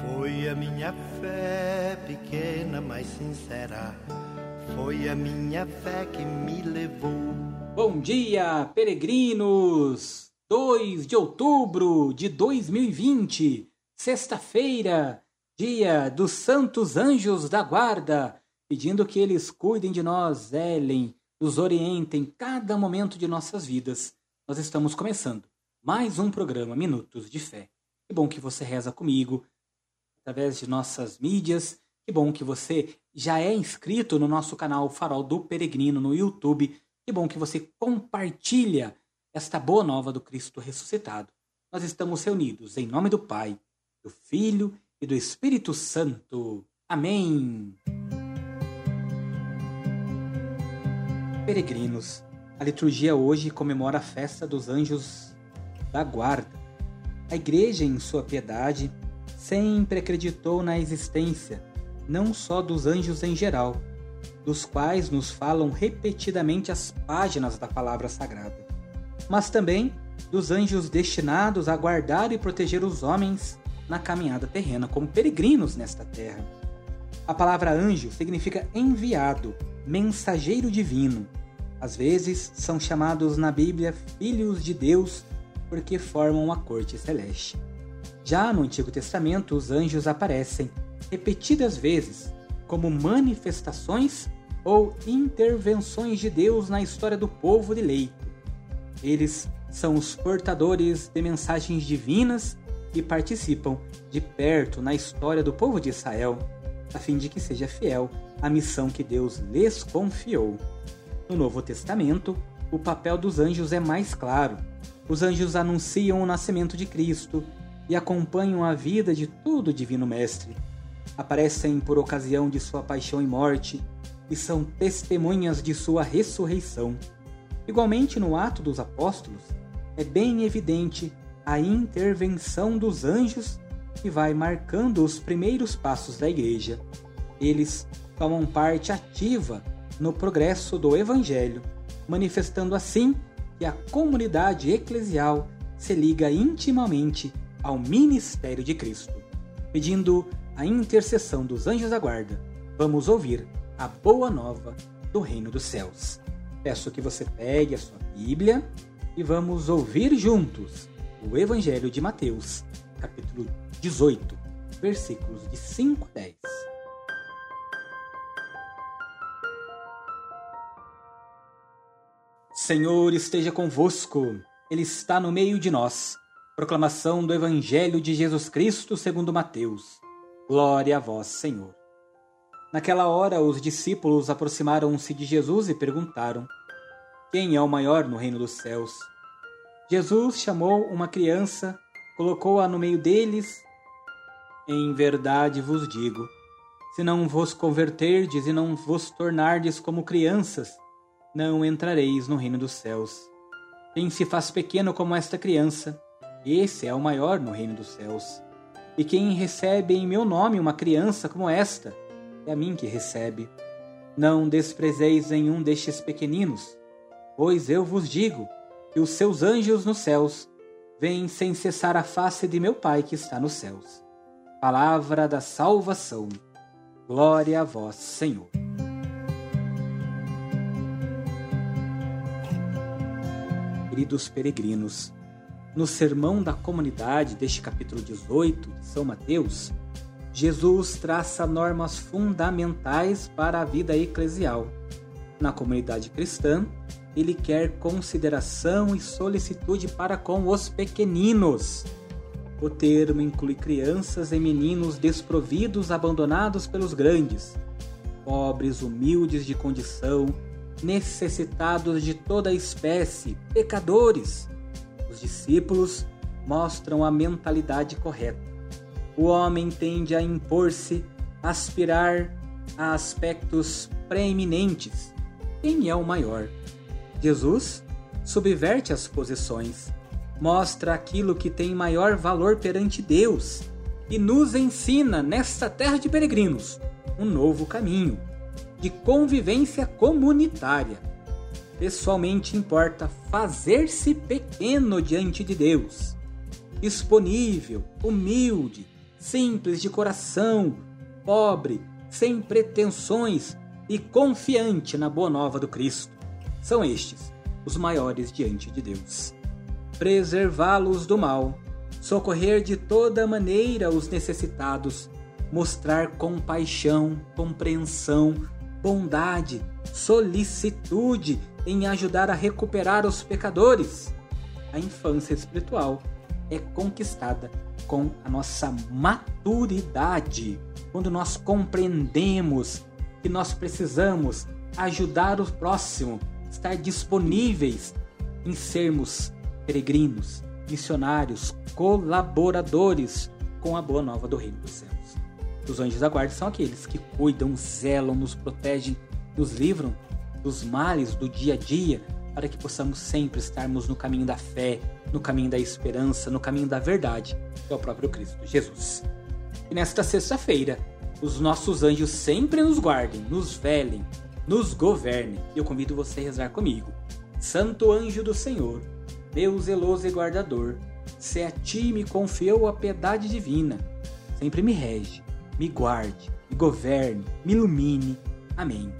Foi a minha fé pequena, mas sincera. Foi a minha fé que me levou. Bom dia, peregrinos! 2 de outubro de 2020, sexta-feira, dia dos Santos Anjos da Guarda, pedindo que eles cuidem de nós, zelem, nos orientem cada momento de nossas vidas. Nós estamos começando mais um programa Minutos de Fé. Que bom que você reza comigo através de nossas mídias. Que bom que você já é inscrito no nosso canal Farol do Peregrino no YouTube. Que bom que você compartilha esta boa nova do Cristo ressuscitado. Nós estamos reunidos em nome do Pai, do Filho e do Espírito Santo. Amém. Peregrinos, a liturgia hoje comemora a festa dos anjos da guarda. A igreja, em sua piedade, sempre acreditou na existência não só dos anjos em geral, dos quais nos falam repetidamente as páginas da palavra sagrada, mas também dos anjos destinados a guardar e proteger os homens na caminhada terrena como peregrinos nesta terra. A palavra anjo significa enviado, mensageiro divino. Às vezes são chamados na Bíblia filhos de Deus porque formam a corte celeste. Já no Antigo Testamento, os anjos aparecem repetidas vezes como manifestações ou intervenções de Deus na história do povo eleito. Eles são os portadores de mensagens divinas e participam de perto na história do povo de Israel, a fim de que seja fiel à missão que Deus lhes confiou. No Novo Testamento, o papel dos anjos é mais claro. Os anjos anunciam o nascimento de Cristo, e acompanham a vida de todo o Divino Mestre. Aparecem por ocasião de sua paixão e morte e são testemunhas de sua ressurreição. Igualmente, no Ato dos Apóstolos, é bem evidente a intervenção dos anjos que vai marcando os primeiros passos da Igreja. Eles tomam parte ativa no progresso do Evangelho, manifestando assim que a comunidade eclesial se liga intimamente ao ministério de Cristo. Pedindo a intercessão dos anjos da guarda, vamos ouvir a boa nova do reino dos céus. Peço que você pegue a sua Bíblia e vamos ouvir juntos o Evangelho de Mateus, capítulo 18, versículos de 5 a 10. Senhor esteja convosco, Ele está no meio de nós. Proclamação do Evangelho de Jesus Cristo segundo Mateus. Glória a vós, Senhor. Naquela hora, os discípulos aproximaram-se de Jesus e perguntaram: Quem é o maior no reino dos céus? Jesus chamou uma criança, colocou-a no meio deles. Em verdade vos digo: se não vos converterdes e não vos tornardes como crianças, não entrareis no reino dos céus. Quem se faz pequeno como esta criança, esse é o maior no reino dos céus. E quem recebe em meu nome uma criança como esta, é a mim que recebe. Não desprezeis nenhum destes pequeninos, pois eu vos digo que os seus anjos nos céus vêm sem cessar a face de meu Pai que está nos céus. Palavra da salvação. Glória a vós, Senhor. Queridos peregrinos, no sermão da comunidade deste capítulo 18 de São Mateus, Jesus traça normas fundamentais para a vida eclesial. Na comunidade cristã, ele quer consideração e solicitude para com os pequeninos. O termo inclui crianças e meninos desprovidos, abandonados pelos grandes, pobres, humildes de condição, necessitados de toda espécie, pecadores os discípulos mostram a mentalidade correta. O homem tende a impor-se, aspirar a aspectos preeminentes. Quem é o maior? Jesus subverte as posições, mostra aquilo que tem maior valor perante Deus e nos ensina, nesta terra de peregrinos, um novo caminho de convivência comunitária pessoalmente importa fazer-se pequeno diante de Deus, disponível, humilde, simples de coração, pobre, sem pretensões e confiante na boa nova do Cristo. São estes os maiores diante de Deus. Preservá-los do mal, socorrer de toda maneira os necessitados, mostrar compaixão, compreensão, bondade, solicitude em ajudar a recuperar os pecadores. A infância espiritual é conquistada com a nossa maturidade, quando nós compreendemos que nós precisamos ajudar o próximo, estar disponíveis em sermos peregrinos, missionários, colaboradores com a boa nova do Reino dos Céus. Os anjos da guarda são aqueles que cuidam, zelam, nos protegem, nos livram dos males do dia a dia, para que possamos sempre estarmos no caminho da fé, no caminho da esperança, no caminho da verdade, que é o próprio Cristo Jesus. E nesta sexta-feira, os nossos anjos sempre nos guardem, nos velem, nos governem. E eu convido você a rezar comigo. Santo anjo do Senhor, Deus zeloso e guardador, se a ti me confiou a piedade divina, sempre me rege, me guarde, me governe, me ilumine. Amém.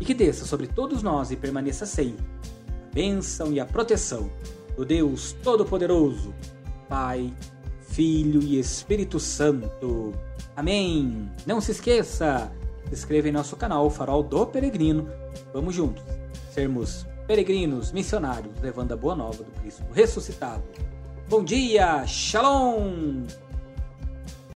E que desça sobre todos nós e permaneça sempre a bênção e a proteção do Deus Todo-Poderoso, Pai, Filho e Espírito Santo. Amém! Não se esqueça, se inscreva em nosso canal Farol do Peregrino. Vamos juntos, sermos peregrinos, missionários, levando a boa nova do Cristo ressuscitado. Bom dia, Shalom!